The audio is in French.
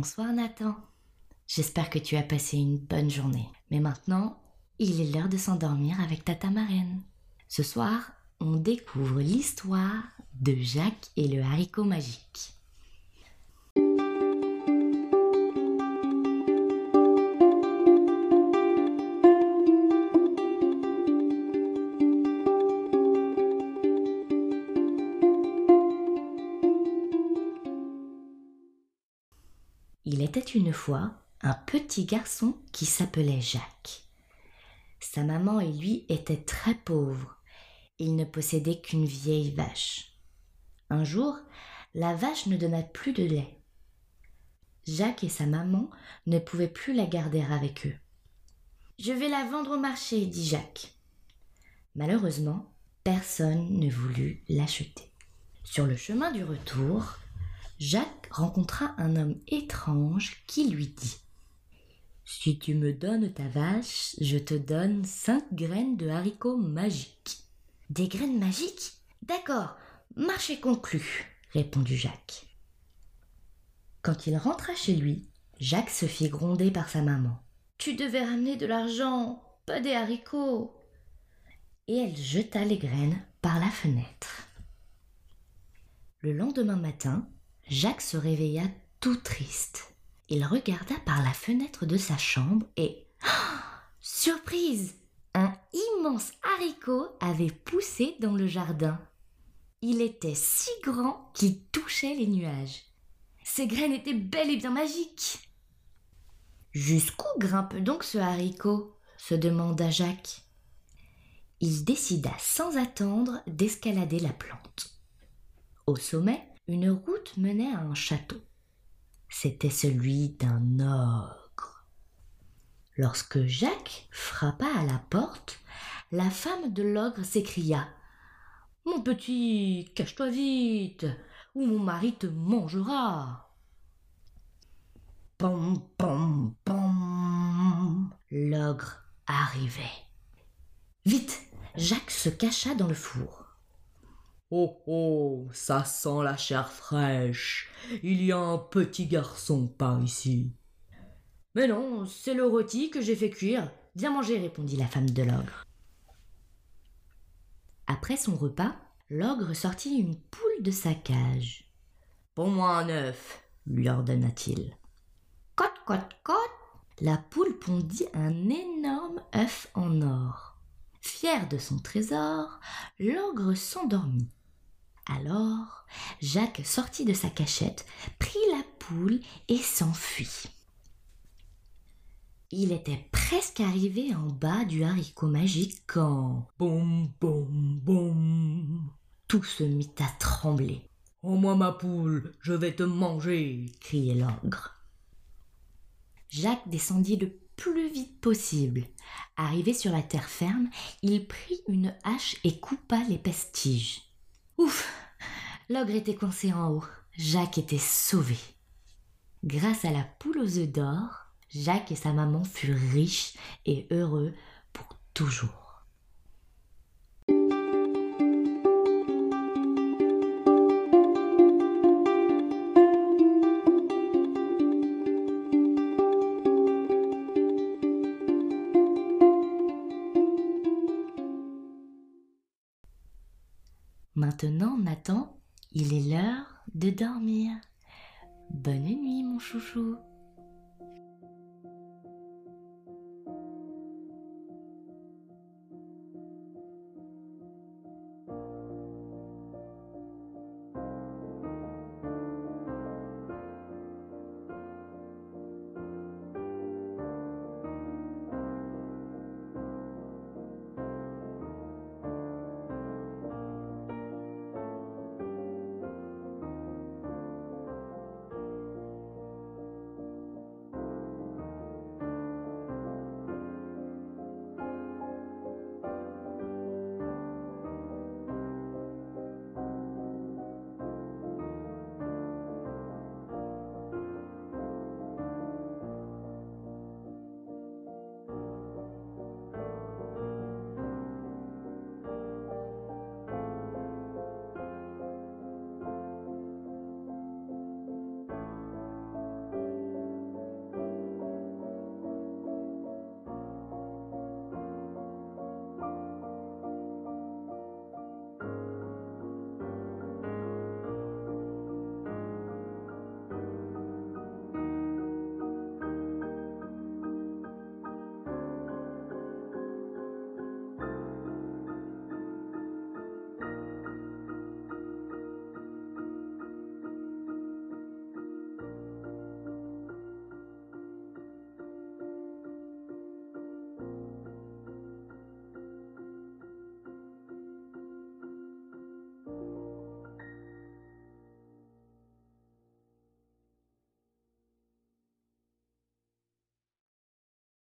Bonsoir Nathan. J'espère que tu as passé une bonne journée. Mais maintenant, il est l'heure de s'endormir avec Tata Marraine. Ce soir, on découvre l'histoire de Jacques et le haricot magique. Il était une fois un petit garçon qui s'appelait Jacques. Sa maman et lui étaient très pauvres. Il ne possédait qu'une vieille vache. Un jour, la vache ne donna plus de lait. Jacques et sa maman ne pouvaient plus la garder avec eux. Je vais la vendre au marché, dit Jacques. Malheureusement, personne ne voulut l'acheter. Sur le chemin du retour, Jacques rencontra un homme étrange qui lui dit Si tu me donnes ta vache, je te donne cinq graines de haricots magiques. Des graines magiques? D'accord, marché conclu, répondit Jacques. Quand il rentra chez lui, Jacques se fit gronder par sa maman. Tu devais ramener de l'argent, pas des haricots. Et elle jeta les graines par la fenêtre. Le lendemain matin, Jacques se réveilla tout triste. Il regarda par la fenêtre de sa chambre et surprise Un immense haricot avait poussé dans le jardin. Il était si grand qu'il touchait les nuages. Ses graines étaient bel et bien magiques. Jusqu'où grimpe donc ce haricot? se demanda Jacques. Il décida sans attendre d'escalader la plante. Au sommet, une route menait à un château. C'était celui d'un ogre. Lorsque Jacques frappa à la porte, la femme de l'ogre s'écria Mon petit, cache-toi vite, ou mon mari te mangera. Pom, pom, pom. L'ogre arrivait. Vite, Jacques se cacha dans le four. Oh oh, ça sent la chair fraîche. Il y a un petit garçon par ici. Mais non, c'est le rôti que j'ai fait cuire. Viens manger, répondit la femme de l'ogre. Après son repas, l'ogre sortit une poule de sa cage. Pour moi un œuf, lui ordonna-t-il. Cote, cote, cote La poule pondit un énorme œuf en or. Fier de son trésor, l'ogre s'endormit. Alors, Jacques sortit de sa cachette, prit la poule et s'enfuit. Il était presque arrivé en bas du haricot magique quand Boum, boum, boum. tout se mit à trembler. Oh moi ma poule, je vais te manger. criait l'ogre. Jacques descendit le plus vite possible. Arrivé sur la terre ferme, il prit une hache et coupa les pestiges. Ouf L'ogre était coincé en haut. Jacques était sauvé. Grâce à la poule aux œufs d'or, Jacques et sa maman furent riches et heureux pour toujours. Maintenant, Nathan, il est l'heure de dormir. Bonne nuit, mon chouchou.